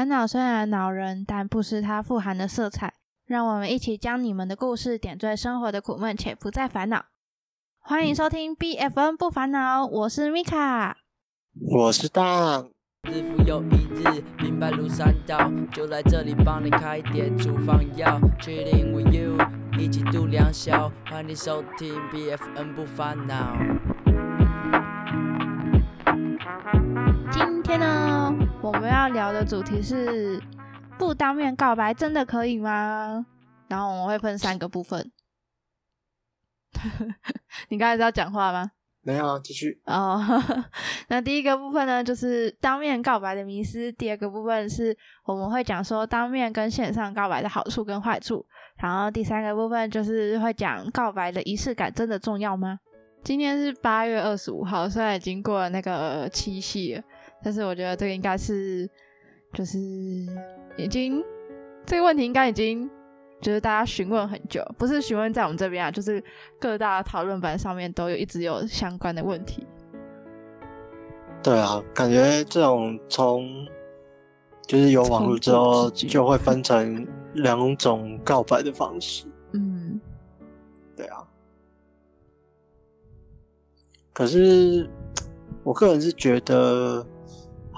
烦恼虽然恼人，但不失它富含的色彩。让我们一起将你们的故事点缀生活的苦闷，且不再烦恼。欢迎收听 BFN 不烦恼，我是米卡，我是大。日复又一日，明白如山倒，就来这里帮你开点处方药。Chilling with you，一起度良宵。欢迎收听 BFN 不烦恼。今天呢，我们要聊的主题是不当面告白真的可以吗？然后我们会分三个部分。你刚才是要讲话吗？没有，继续。哦，那第一个部分呢，就是当面告白的迷思；第二个部分是我们会讲说当面跟线上告白的好处跟坏处；然后第三个部分就是会讲告白的仪式感真的重要吗？今天是八月二十五号，虽然已经过了那个七夕了，但是我觉得这个应该是，就是已经这个问题应该已经就是大家询问很久，不是询问在我们这边啊，就是各大讨论版上面都有一直有相关的问题。对啊，感觉这种从就是有网络之后，就会分成两种告白的方式。嗯，对啊。可是，我个人是觉得，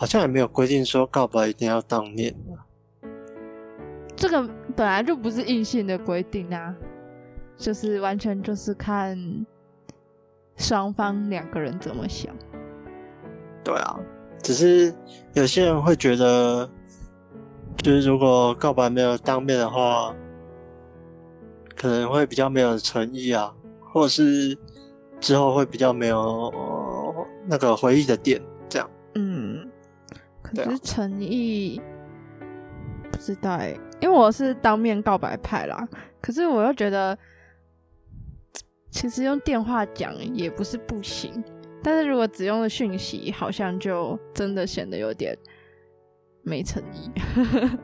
好像也没有规定说告白一定要当面的。这个本来就不是硬性的规定啊，就是完全就是看双方两个人怎么想。对啊，只是有些人会觉得，就是如果告白没有当面的话，可能会比较没有诚意啊，或者是。之后会比较没有那个回忆的点，这样。嗯，可是诚意不知道哎，因为我是当面告白派啦。可是我又觉得，其实用电话讲也不是不行，但是如果只用了讯息，好像就真的显得有点没诚意。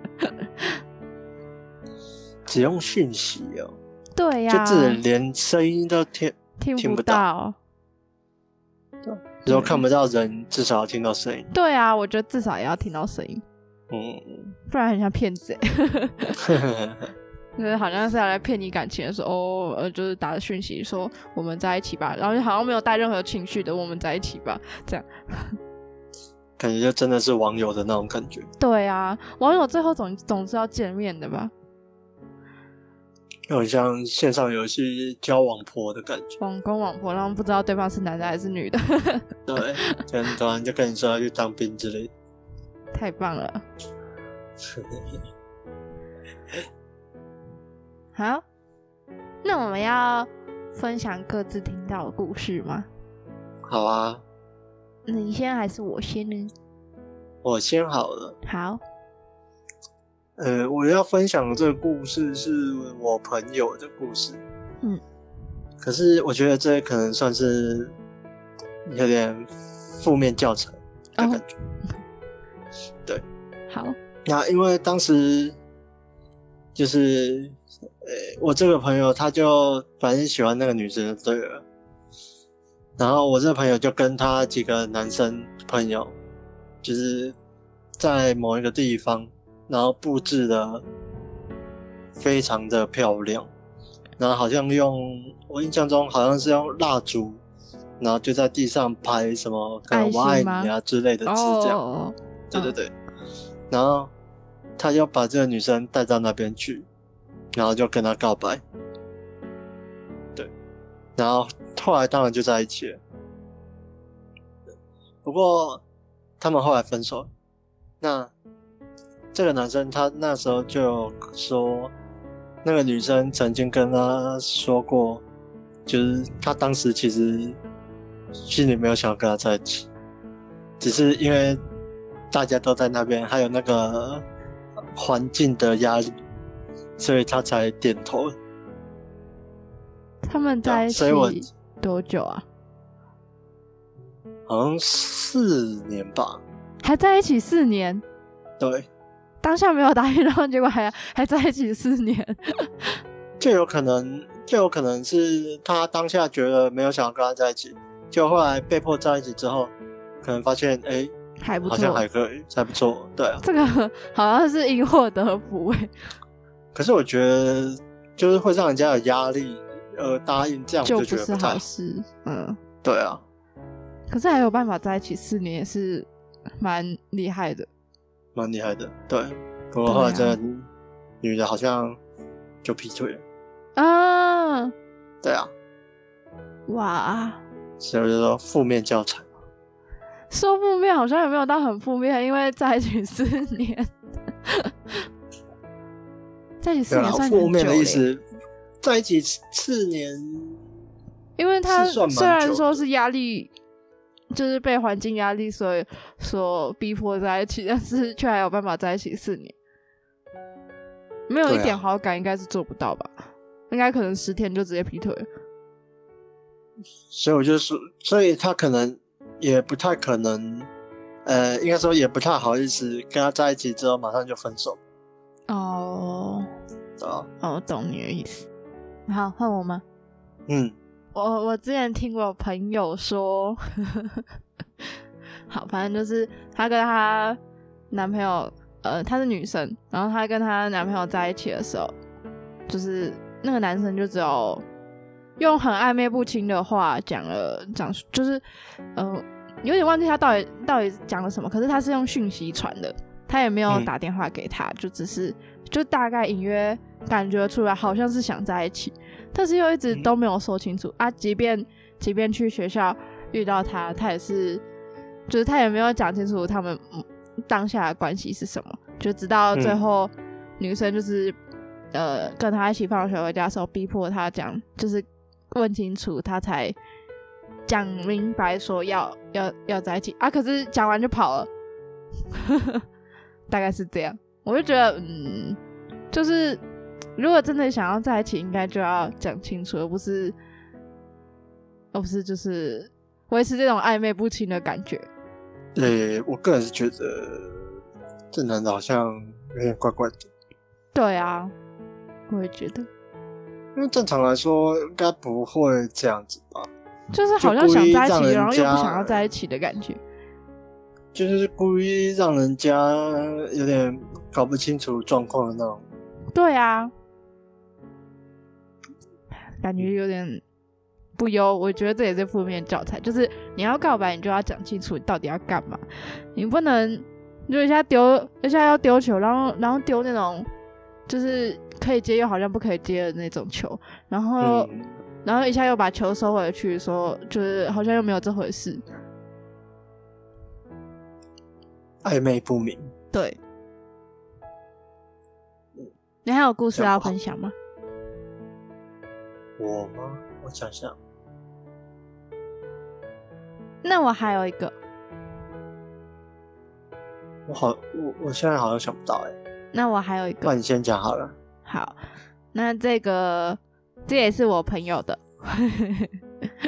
只用讯息哦？对呀，就只连声音都听。听不到，如果看不到人，至少要听到声音。对啊，我觉得至少也要听到声音。嗯，不然很像骗子。就是好像是要来骗你感情的时候，呃，就是打着讯息说我们在一起吧，然后好像没有带任何情绪的我们在一起吧，这样。感觉就真的是网友的那种感觉。对啊，网友最后总总是要见面的吧。有很像线上游戏交往婆的感觉，网公网婆，然后不知道对方是男的还是女的。对，突然突然就跟你说要去当兵之类，太棒了。好，那我们要分享各自听到的故事吗？好啊。你先还是我先呢？我先好了。好。呃，我要分享的这个故事是我朋友的故事。嗯，可是我觉得这可能算是有点负面教材的感觉。对，好。那因为当时就是，呃，我这个朋友他就反正喜欢那个女生，对了。然后我这个朋友就跟他几个男生朋友，就是在某一个地方。然后布置的非常的漂亮，然后好像用我印象中好像是用蜡烛，然后就在地上拍什么“我爱你”啊之类的字这样。对对对，然后他要把这个女生带到那边去，然后就跟她告白。对，然后后来当然就在一起了。不过他们后来分手，那。这个男生他那时候就说，那个女生曾经跟他说过，就是他当时其实心里没有想要跟他在一起，只是因为大家都在那边，还有那个环境的压力，所以他才点头。他们在一起多久啊？好像四年吧。还在一起四年？对。当下没有答应，然后结果还还在一起四年，就有可能，就有可能是他当下觉得没有想要跟他在一起，就后来被迫在一起之后，可能发现哎，还不错好像错。还可以，还不错，对啊。这个好像是因祸得福哎，可是我觉得就是会让人家有压力，呃，答应这样我就不是就觉得不太好事。嗯，对啊，可是还有办法在一起四年，也是蛮厉害的。蛮厉害的，对。不过后来这个女的好像就劈腿了，啊，对啊，哇，所以我就说负面教材。说负面好像也没有到很负面，因为在一起四年，在一起四年算负面的意思，在一起四年，因为他虽然说是压力，就是被环境压力所以所逼迫在一起，但是却还有办法在一起四年，没有一点好感应该是做不到吧？应该可能十天就直接劈腿。所以我就说，所以他可能也不太可能，呃，应该说也不太好意思跟他在一起之后马上就分手，哦，哦，哦，懂你的意思。好，换我吗？嗯，我我之前听过朋友说，好，反正就是她跟她男朋友，呃，她是女生，然后她跟她男朋友在一起的时候，就是那个男生就只有用很暧昧不清的话讲了讲，就是嗯、呃有点忘记他到底到底讲了什么，可是他是用讯息传的，他也没有嗯。打电话给他，就只是就大概隐约感觉出来好像是想在一起，但是又一直嗯都没有说清楚、啊。即便即便去学校遇到他，他也是就是他也没有讲清楚他们嗯当下的关系是什么，就直到最嗯后女生就是、呃跟他一起放学回家的时候，逼迫他讲就是问清楚，他才讲明白说要要要在一起啊。可是讲完就跑了，大概是这样。我就觉得，嗯，就是如果真的想要在一起，应该就要讲清楚，而不是而不是就是维持这种暧昧不清的感觉。呃，我个人是觉得这男的好像有点怪怪的，对啊，我也觉得，因为正常来说应该不会这样子吧，就是好像想在一起，然后又不想要在一起的感觉。就是故意让人家有点搞不清楚状况的那种。对啊，感觉有点不优。我觉得这也是负面教材，就是你要告白，你就要讲清楚你到底要干嘛，你不能就一下丢，一下要丢球，然后然后丢那种就是可以接又好像不可以接的那种球，然后、嗯，然后一下又把球收回去，说就是好像又没有这回事。暧昧不明。对，你还有故事要分享吗？我吗？我想想，那我还有一个，我好，我我现在好像想不到哎、那我还有一个那，你先讲好了。好，那这个这也是我朋友的。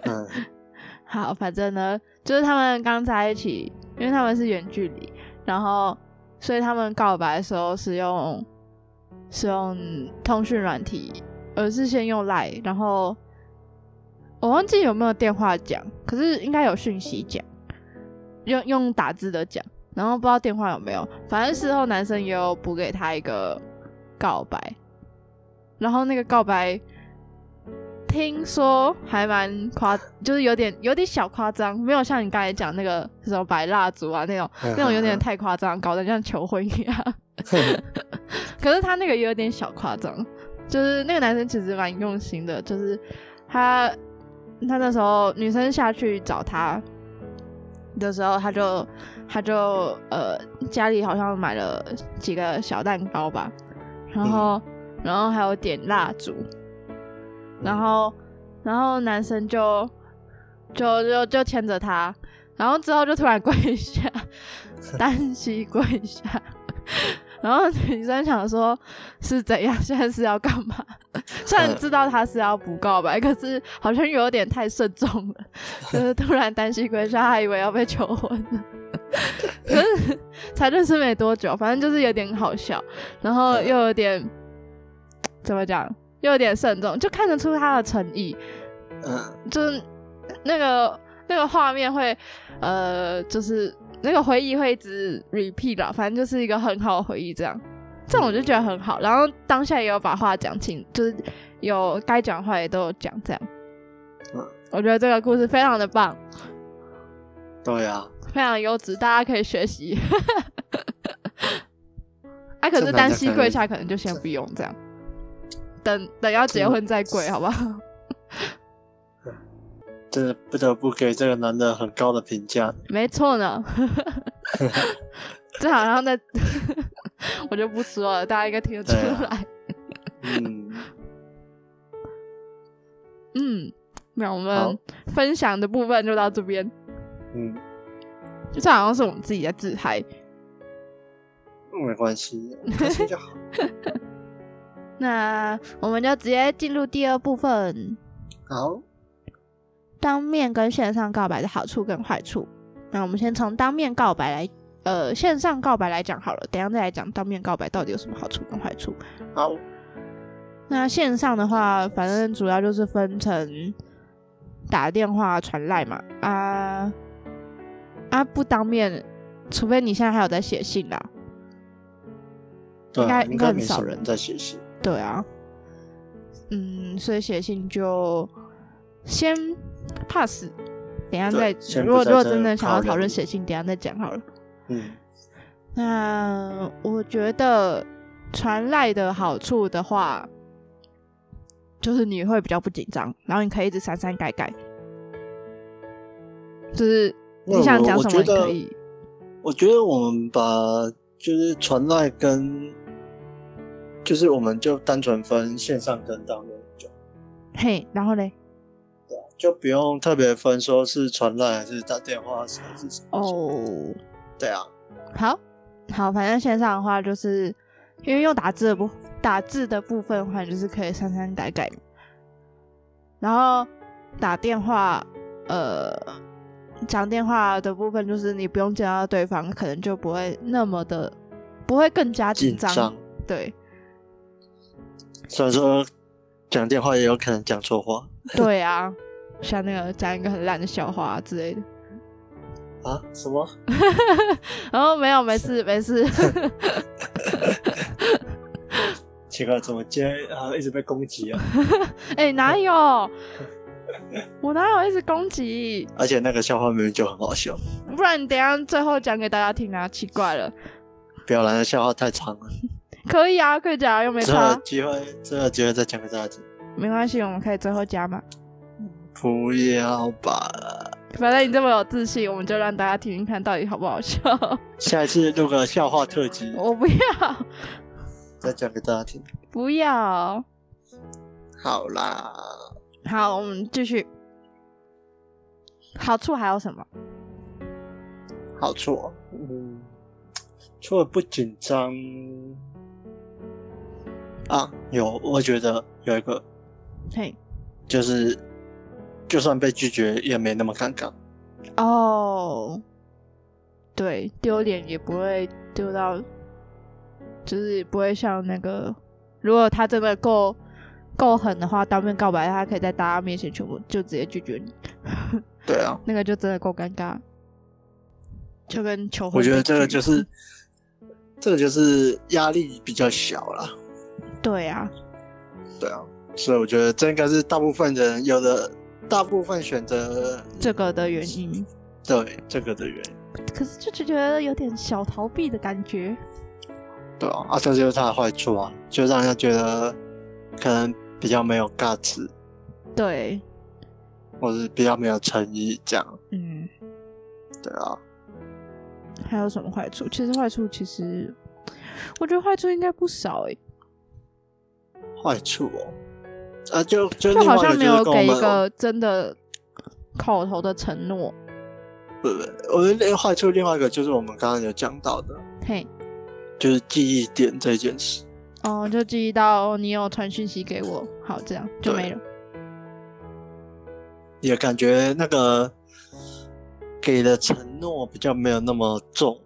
嗯 好，反正呢，就是他们刚在一起，因为他们是远距离，然后所以他们告白的时候是用是用通讯软体，而是先用 Line，然后我忘记有没有电话讲，可是应该有讯息讲，用用打字的讲，然后不知道电话有没有，反正事后男生也有补给他一个告白，然后那个告白。听说还蛮夸，就是有点有点小夸张，没有像你刚才讲那个什么摆蜡烛啊那种，那种有点太夸张，搞得像求婚一样。可是他那个也有点小夸张，就是那个男生其实蛮用心的，就是他他那时候女生下去找他的时候，他就他就呃家里好像买了几个小蛋糕吧，然后、然后还有点蜡烛，然后然后男生就就就就牵着她，然后之后就突然跪下，单膝跪下。然后女生想说是怎样，现在是要干嘛？虽然知道他是要不告白，可是好像有点太慎重了，就是突然单膝跪下，还以为要被求婚了。可是才认识没多久，反正就是有点好笑，然后又有点怎么讲，又有点慎重，就看得出他的诚意。嗯就是那个那个画面会，呃，就是那个回忆会一直 repeat 啦，反正就是一个很好的回忆，这样，这种我就觉得很好。然后当下也有把话讲清，就是有该讲的话也都有讲，这样。嗯，我觉得这个故事非常的棒，对啊，非常优质，大家可以学习。啊，可是单膝跪下可能就先不用这样，等等要结婚再跪，好不好？真的不得不给这个男的很高的评价。没错呢，这好像在，我就不说了，大家应该听得出来。嗯，嗯，那我好们分享的部分就到这边，嗯，这好像是我们自己在自嗨。没关系，开心就好。那我们就直接进入第二部分，好，当面跟线上告白的好处跟坏处。那我们先从当面告白来，呃，线上告白来讲好了，等一下再来讲当面告白到底有什么好处跟坏处。好，那线上的话，反正主要就是分成打电话、传赖嘛，啊啊不当面，除非你现在还有在写信啦。对啊，应该应该很少人人在写信。对啊，嗯，所以写信就先 pass，等一下再如果如果真的想要讨论写信，等一下再讲好了。嗯，那我觉得传赖的好处的话，就是你会比较不紧张，然后你可以一直删删改改，就是你想讲什么我我觉得你可以。我觉得我们把就是传赖跟，就是我们就单纯分线上跟当面就，嘿，然后嘞，就不用特别分说是传烂还是打电话还是什么。，哦，对啊，好好，反正线上的话，就是因为用打字的部打字的部分的话，就是可以删删改改，然后打电话，呃，讲电话的部分就是你不用见到对方，可能就不会那么的，不会更加紧张，紧张。对。虽然说讲电话也有可能讲错话。对啊，像那个讲一个很烂的笑话、啊、之类的，啊，什么？然 后没有，没事没事，奇怪，怎么今天啊一直被攻击啊？哎、哪有？我哪有一直攻击？而且那个笑话明明就很好笑，不然你等下最后讲给大家听啊！奇怪了，不要来的笑话太长了，可以啊，可以讲啊，又没之后有差，机会之后有机会再讲给大家听。没关系，我们可以最后加嘛。不要吧，反正你这么有自信，我们就让大家听听看到底好不好笑。下一次录个笑话特辑，我不要，再讲给大家听。不要。好啦，好，我们继续。好处还有什么？好处哦，嗯，除了不紧张啊，有，我觉得有一个嘿，就是，就算被拒绝也没那么尴尬。哦，对，丢脸也不会丢到，就是不会像那个，如果他真的够够狠的话，当面告白，他可以在大家面前全部就直接拒绝你，对啊，那个就真的够尴尬，就跟求婚我觉得这个就是，这个就是压力比较小了。对啊，对啊，所以我觉得这应该是大部分人有的，大部分选择这个的原因。对这个的原因。可是就觉得有点小逃避的感觉。对啊，啊，这就是它的坏处啊，就让人家觉得可能比较没有 guts，对，或是比较没有诚意这样。嗯，对啊，还有什么坏处？其实坏处其实，我觉得坏处应该不少诶、坏处哦，啊，就就好像没有给一个真的口头的承诺。不不，我觉得另坏处另外一个就是我们刚刚有讲到的，嘿，就是记忆点这件事。哦，就记忆到你有传讯息给我，好，这样就没了。也感觉那个给的承诺比较没有那么重。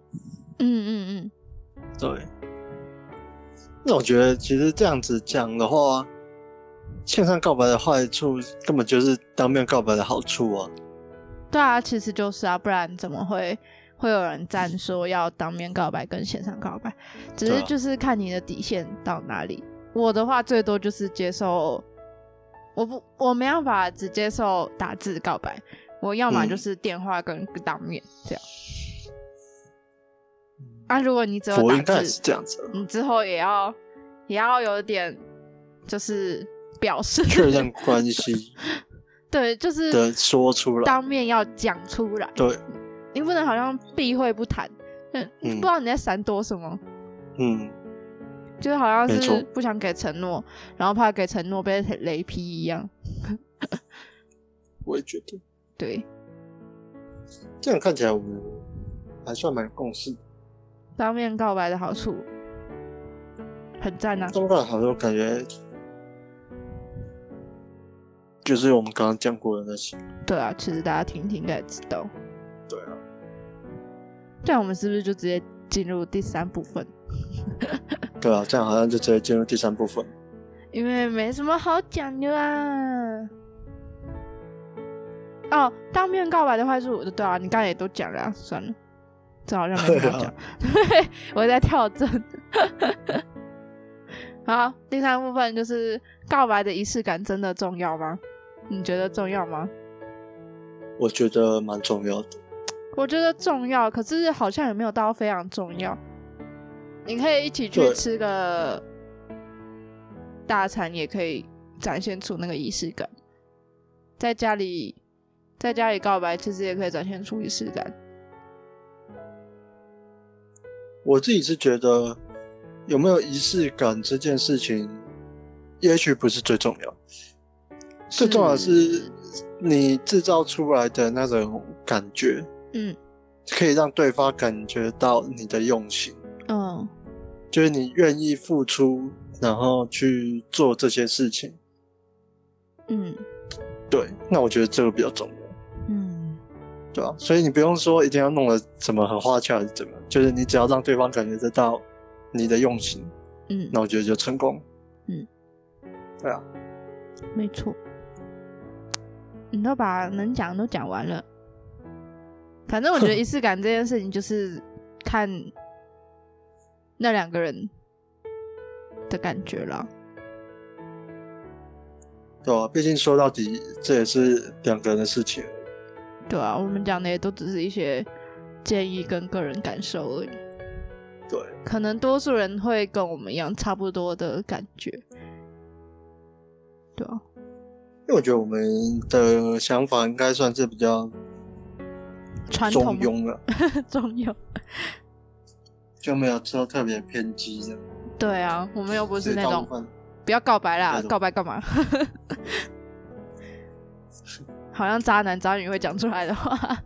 嗯嗯嗯对，那我觉得其实这样子讲的话，线上告白的坏处根本就是当面告白的好处啊。嗯，对啊，其实就是啊，不然怎么会会有人站说要当面告白跟线上告白，只是就是看你的底线到哪里。我的话最多就是接受，我不我没办法只接受打字告白，我要么嗯就是电话跟当面这样。啊，如果你只有打我应该也是字，这样子啊，你之后也要也要有点就是表示确认关系 对，就是的说出来。当面要讲出来，对，你不能好像避讳不谈，不知道你在闪躲什么，嗯，就是好像是不想给承诺，然后怕给承诺被雷劈一样。我也觉得对，这样看起来我们还算蛮有共识的。当面告白的好处很赞啊，中看好像感觉就是我们刚刚讲过的那些。对啊，其实大家听听应该也知道。对啊，这样我们是不是就直接进入第三部分？对啊，这样好像就直接进入第三部分。因为没什么好讲的啊。哦，当面告白的坏处，对啊，你刚才也都讲了、啊，算了，这好像没什么好讲。对，我在跳针。好，第三部分就是告白的仪式感真的重要吗？你觉得重要吗？我觉得蛮重要的。我觉得重要，可是好像也没有到非常重要。你可以一起去吃个大餐，也可以展现出那个仪式感。在家里，在家里告白，其实也可以展现出仪式感。我自己是觉得有没有仪式感这件事情，也许不是最重要，最重要的是你制造出来的那种感觉，嗯。可以让对方感觉到你的用心，嗯。就是你愿意付出，然后去做这些事情。嗯。对，那我觉得这个比较重要。嗯，对吧、所以你不用说一定要弄得怎么很花俏还是怎么，就是你只要让对方感觉得到你的用心，嗯，那我觉得就成功。嗯，对啊，没错。你都把能讲的都讲完了。反正我觉得仪式感这件事情就是看那两个人的感觉了。对啊、毕竟说到底，这也是两个人的事情。对啊，我们讲的也都只是一些建议跟个人感受而已。对，可能多数人会跟我们一样差不多的感觉。对啊，因为我觉得我们的想法应该算是比较中传统吗庸了，中庸。就没有说特别偏激的。对啊，我们又不是那种不要告白啦告白干嘛？好像渣男渣女会讲出来的话。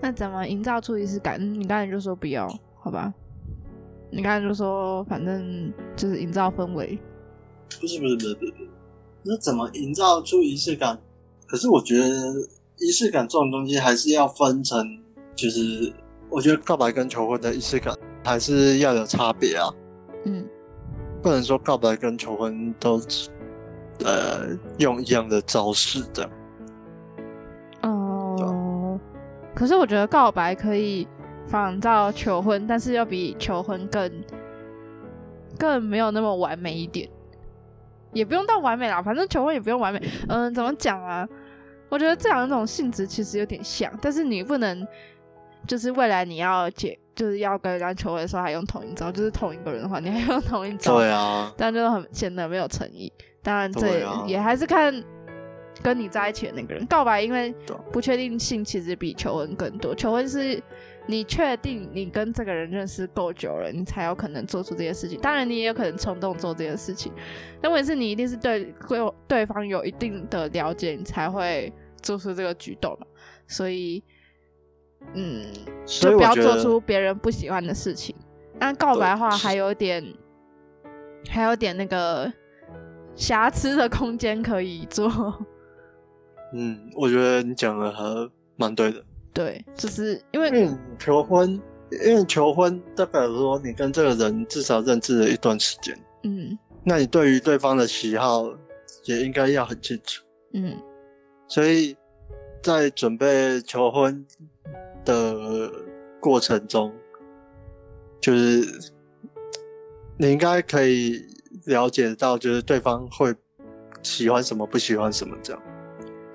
那怎么营造出仪式感？嗯你刚才就说不要，好吧？你刚才就说反正就是营造氛围。不是不是不是不是不是，那怎么营造出仪式感？可是我觉得仪式感这种东西还是要分成，就是我觉得告白跟求婚的仪式感还是要有差别啊，嗯不能说告白跟求婚都呃用一样的招式的。哦、可是我觉得告白可以仿照求婚，但是要比求婚更更没有那么完美一点。也不用到完美啦，反正求婚也不用完美。嗯，怎么讲啊？我觉得这两种性质其实有点像，但是你不能就是未来你要结，就是要跟人家求婚的时候还用同一招，就是同一个人的话，你还用同一招，对啊，这样就很显得没有诚意。当然，这也,、还是看跟你在一起的那个人告白，因为不确定性其实比求婚更多。求婚是你确定你跟这个人认识够久了，你才有可能做出这些事情。当然，你也有可能冲动做这些事情，但问题是你一定是对对对方有一定的了解，你才会做出这个举动嘛。所以，嗯，就不要做出别人不喜欢的事情。但告白的话，还有点，还有点那个瑕疵的空间可以做。嗯，我觉得你讲的还蛮对的，对，就是因为因为你求婚，因为求婚代表说你跟这个人至少认识了一段时间，嗯那你对于对方的喜好也应该要很清楚。嗯所以在准备求婚的过程中，就是你应该可以了解到，就是对方会喜欢什么，不喜欢什么这样。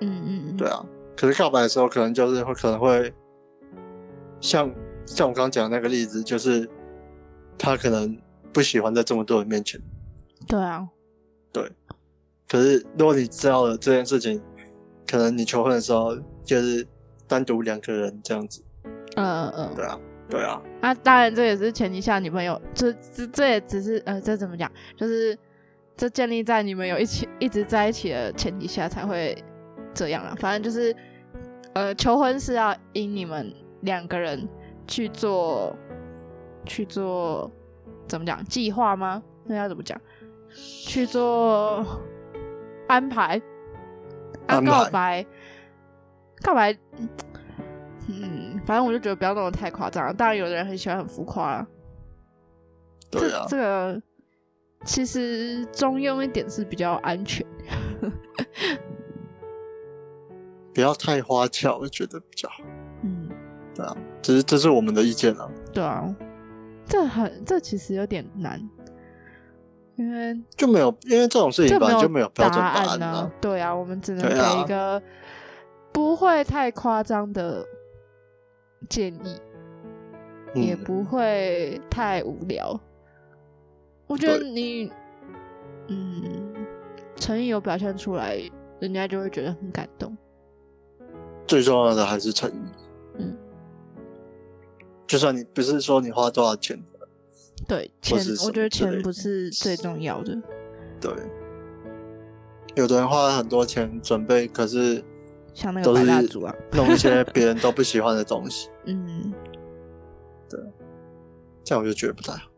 嗯嗯嗯，对啊，可是告白的时候，可能就是会可能会像像我刚刚讲的那个例子，就是他可能不喜欢在这么多人面前。对啊，对可是如果你知道了这件事情，可能你求婚的时候就是单独两个人这样子。嗯嗯嗯。对啊，对啊，啊，当然这也是前提下女朋友，这这这也只是呃，这怎么讲？就是这建立在你们有一起一直在一起的前提下才会这样啊。反正就是呃，求婚是要因你们两个人去做去做怎么讲计划吗？那要怎么讲？去做安排啊，安排告白告白。嗯，反正我就觉得不要弄得太夸张。当然，有的人很喜欢很浮夸啦。对啊，这个其实中庸一点是比较安全。不要太花俏，我觉得比较好。嗯，对啊，只是这是我们的意见啊。对啊，这很这其实有点难，因为就没有，因为这种事情本来就没有标准答案啊。对啊，我们只能给一个不会太夸张的建议，也嗯，不会太无聊。我觉得你，嗯，诚意有表现出来，人家就会觉得很感动。最重要的还是诚意。嗯，就算你不是说你花多少钱，对，钱我觉得钱不是最重要的。对，有的人花了很多钱准备，可是像那个白都是蜡烛啊，弄一些别人都不喜欢的东西，嗯，对这样我就觉得不太好。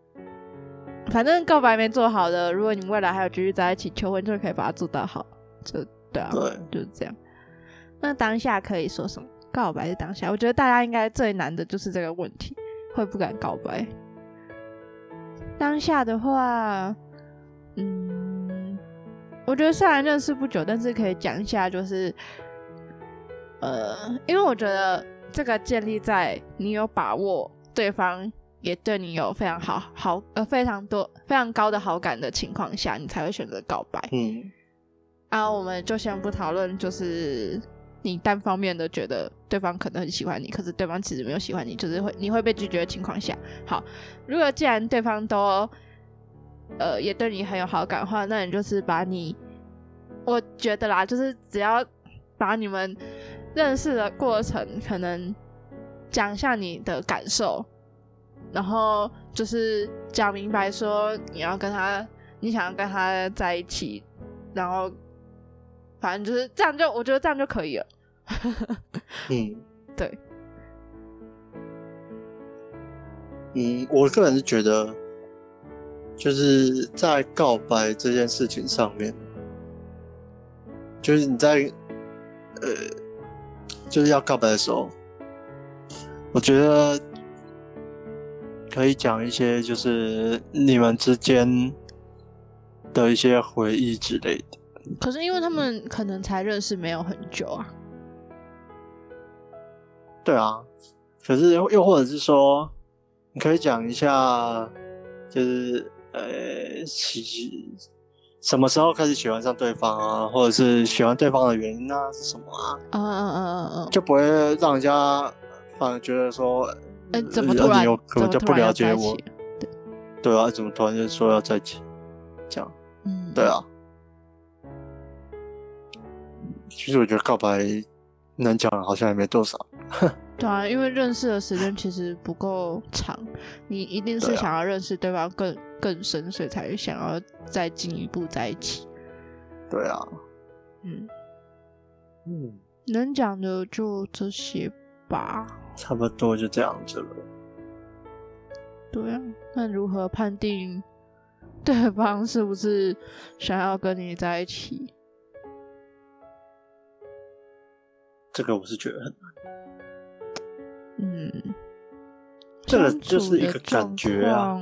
反正告白没做好的，如果你们未来还有继续在一起，求婚就可以把它做到好。就对啊，对，就是这样。那当下可以说什么？告白是当下，我觉得大家应该最难的就是这个问题，会不敢告白。当下的话，嗯，我觉得虽然认识不久，但是可以讲一下，就是，呃，因为我觉得这个建立在你有把握对方也对你有非常好好呃非常多非常高的好感的情况下，你才会选择告白。嗯，啊，我们就先不讨论，就是你单方面的觉得对方可能很喜欢你，可是对方其实没有喜欢你，就是会你会被拒绝的情况下，好，如果既然对方都呃也对你很有好感的话，那你就是把你，我觉得啦，就是只要把你们认识的过程可能讲一下你的感受，然后就是讲明白说你要跟他，你想要跟他在一起，然后反正就是这样就，我觉得这样就可以了。嗯。对，嗯，我个人是觉得，就是在告白这件事情上面，就是你在呃，就是要告白的时候，我觉得可以讲一些就是你们之间的一些回忆之类的。可是因为他们可能才认识没有很久啊，对啊，可是又又或者是说，你可以讲一下，就是呃，喜什么时候开始喜欢上对方啊，或者是喜欢对方的原因啊是什么啊，嗯嗯嗯嗯嗯，就不会让人家反而觉得说，呃，怎么呃突然你有根怎么本就不了解我起，对啊，怎么突然就说要在一起，这样，嗯，对啊。其实我觉得告白能讲的好像也没多少，对啊，因为认识的时间其实不够长，你一定是想要认识对方更更深，所以才想要再进一步在一起。对啊，嗯，嗯，能讲的就这些吧。差不多就这样子了。对啊，那如何判定对方是不是想要跟你在一起？这个我是觉得很嗯，这个就是一个感觉啊。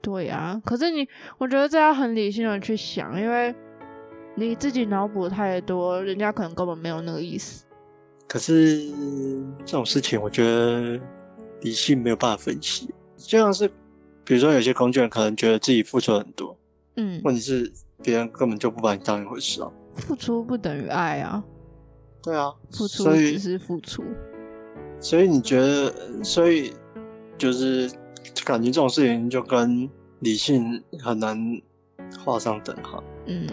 对啊，可是你，我觉得这要很理性的去想，因为你自己脑补太多，人家可能根本没有那个意思。可是这种事情，我觉得理性没有办法分析。就像是，比如说有些工具人可能觉得自己付出很多，嗯，问题是别人根本就不把你当一回事啊。付出不等于爱啊，对啊，付出只是付出。所以你觉得，所以就是感情这种事情就跟理性很难画上等号。嗯，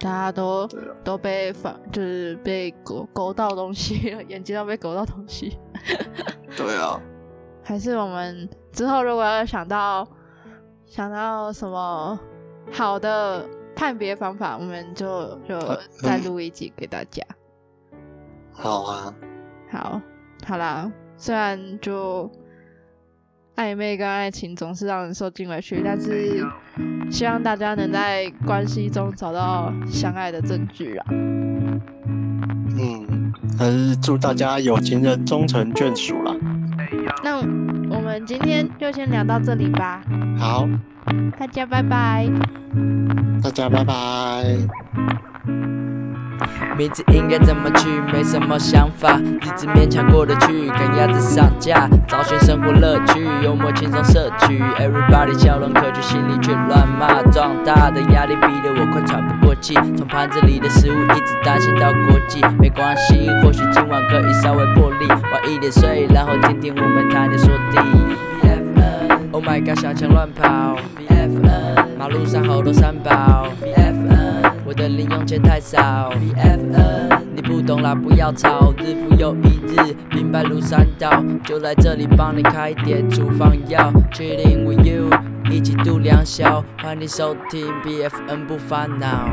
大家都啊，都被反，就是被勾勾到东西了，眼睛都被勾到东西。对啊，还是我们之后如果要想到想到什么好的判别方法，我们就就呃再嗯录一集给大家。好啊，好，好啦，虽然就暧昧跟爱情总是让人受尽委屈，但是希望大家能在关系中找到相爱的证据啊。嗯，还是祝大家有情人终成眷属啦。那我们今天就先聊到这里吧，好，大家拜拜。大家拜拜。名字应该怎么取？没什么想法，日子勉强过得去，赶鸭子上架，找寻生活乐趣，幽默轻松摄取，Everybody 笑容可掬，心里却乱骂。壮大的压力逼得我快喘不过气，从盘子里的食物一直担心到国际，没关系，或许今晚可以稍微破例，晚一点睡，然后听听我们谈天说地。BFN，Oh my god，小强乱跑。BFN，马路上好多三宝。BFN，我的零用钱太少。BFN，你不懂啦，不要吵。日复又一日，明白如山倒，就来这里帮你开点处方药。Chilling with you，一起度良宵，欢迎收听 BFN 不烦恼。